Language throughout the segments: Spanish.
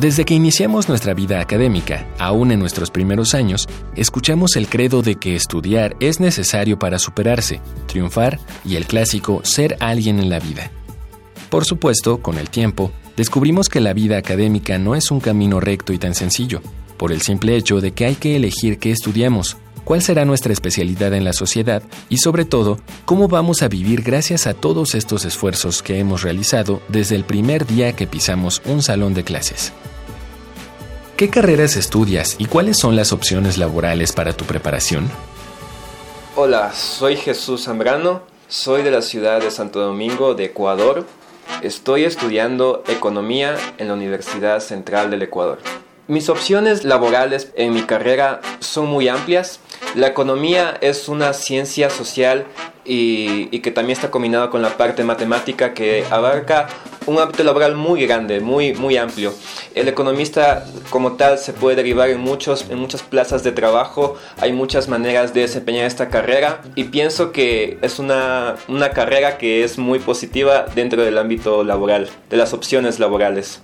Desde que iniciamos nuestra vida académica, aún en nuestros primeros años, escuchamos el credo de que estudiar es necesario para superarse, triunfar y el clásico ser alguien en la vida. Por supuesto, con el tiempo, descubrimos que la vida académica no es un camino recto y tan sencillo, por el simple hecho de que hay que elegir qué estudiamos, cuál será nuestra especialidad en la sociedad y sobre todo, cómo vamos a vivir gracias a todos estos esfuerzos que hemos realizado desde el primer día que pisamos un salón de clases. ¿Qué carreras estudias y cuáles son las opciones laborales para tu preparación? Hola, soy Jesús Zambrano, soy de la ciudad de Santo Domingo, de Ecuador. Estoy estudiando economía en la Universidad Central del Ecuador. Mis opciones laborales en mi carrera son muy amplias. La economía es una ciencia social y, que también está combinada con la parte matemática que abarca un ámbito laboral muy grande, muy, muy amplio. El economista como tal se puede derivar en, muchos, en muchas plazas de trabajo, hay muchas maneras de desempeñar esta carrera y pienso que es una, una carrera que es muy positiva dentro del ámbito laboral, de las opciones laborales.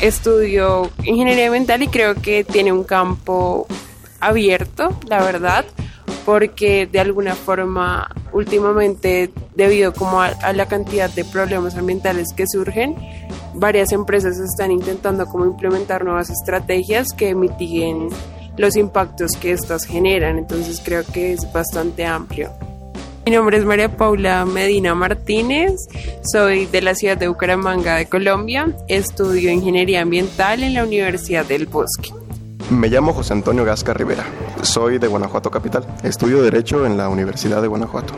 Estudio ingeniería ambiental y creo que tiene un campo abierto, la verdad porque de alguna forma últimamente debido como a, la cantidad de problemas ambientales que surgen, varias empresas están intentando implementar nuevas estrategias que mitiguen los impactos que estas generan, entonces creo que es bastante amplio. Mi nombre es María Paula Medina Martínez, soy de la ciudad de Bucaramanga de Colombia, estudio ingeniería ambiental en la Universidad del Bosque. Me llamo José Antonio Gasca Rivera, soy de Guanajuato Capital, estudio Derecho en la Universidad de Guanajuato.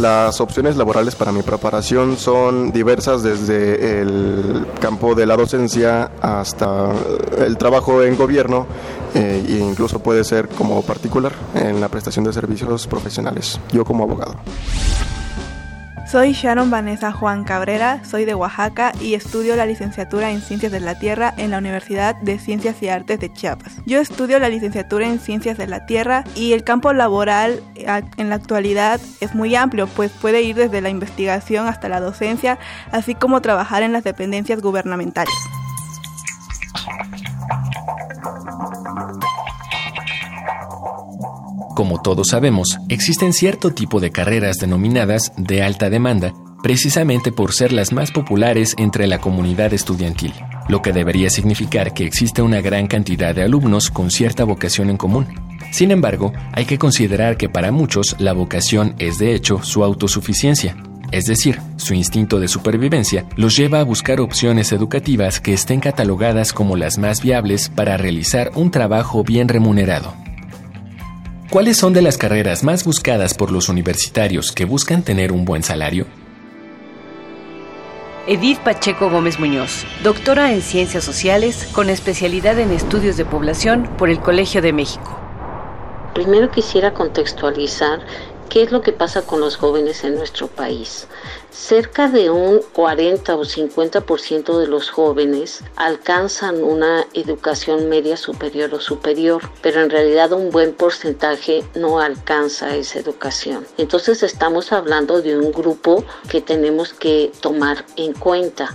Las opciones laborales para mi preparación son diversas desde el campo de la docencia hasta el trabajo en gobierno eh, e incluso puede ser como particular en la prestación de servicios profesionales, yo como abogado. Soy Sharon Vanessa Juan Cabrera, soy de Oaxaca y estudio la licenciatura en Ciencias de la Tierra en la Universidad de Ciencias y Artes de Chiapas. Yo estudio la licenciatura en Ciencias de la Tierra y el campo laboral en la actualidad es muy amplio, pues puede ir desde la investigación hasta la docencia, así como trabajar en las dependencias gubernamentales. Como todos sabemos, existen cierto tipo de carreras denominadas de alta demanda, precisamente por ser las más populares entre la comunidad estudiantil, lo que debería significar que existe una gran cantidad de alumnos con cierta vocación en común. Sin embargo, hay que considerar que para muchos la vocación es de hecho su autosuficiencia, es decir, su instinto de supervivencia los lleva a buscar opciones educativas que estén catalogadas como las más viables para realizar un trabajo bien remunerado. ¿Cuáles son de las carreras más buscadas por los universitarios que buscan tener un buen salario? Edith Pacheco Gómez Muñoz, doctora en Ciencias Sociales con especialidad en Estudios de Población por el Colegio de México. Primero quisiera contextualizar ¿Qué es lo que pasa con los jóvenes en nuestro país? Cerca de un 40 o 50% de los jóvenes alcanzan una educación media superior o superior, pero en realidad un buen porcentaje no alcanza esa educación. Entonces estamos hablando de un grupo que tenemos que tomar en cuenta.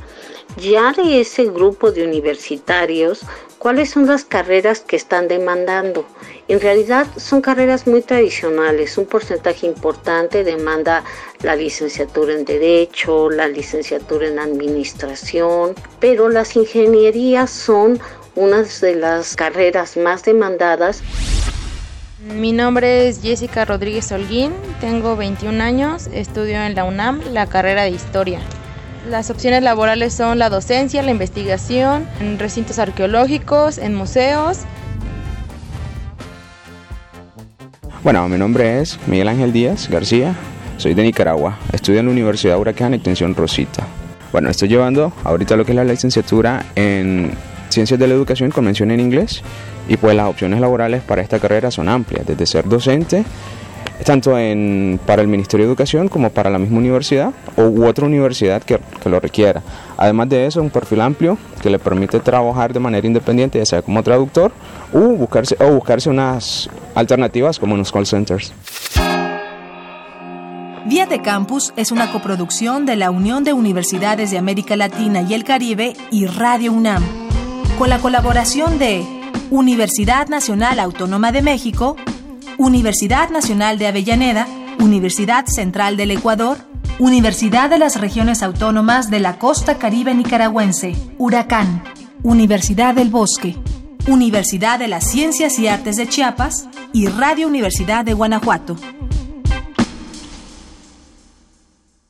Ya de ese grupo de universitarios, ¿cuáles son las carreras que están demandando? En realidad son carreras muy tradicionales, un porcentaje importante demanda la licenciatura en Derecho, la licenciatura en Administración, pero las ingenierías son unas de las carreras más demandadas. Mi nombre es Jessica Rodríguez Holguín, tengo 21 años, estudio en la UNAM la carrera de Historia. Las opciones laborales son la docencia, la investigación, en recintos arqueológicos, en museos, Bueno, mi nombre es Miguel Ángel Díaz García, soy de Nicaragua, estudio en la Universidad Huracán Extensión Rosita. Bueno, estoy llevando ahorita lo que es la licenciatura en Ciencias de la Educación con mención en inglés y pues las opciones laborales para esta carrera son amplias, desde ser docente, tanto en, para el Ministerio de Educación como para la misma universidad u otra universidad que, que lo requiera. Además de eso, un perfil amplio que le permite trabajar de manera independiente, ya sea como traductor o buscarse, o buscarse unas alternativas como en los call centers. Vía de Campus es una coproducción de la Unión de Universidades de América Latina y el Caribe y Radio UNAM, con la colaboración de Universidad Nacional Autónoma de México, Universidad Nacional de Avellaneda, Universidad Central del Ecuador, Universidad de las Regiones Autónomas de la Costa Caribe Nicaragüense, Huracán, Universidad del Bosque, Universidad de las Ciencias y Artes de Chiapas y Radio Universidad de Guanajuato.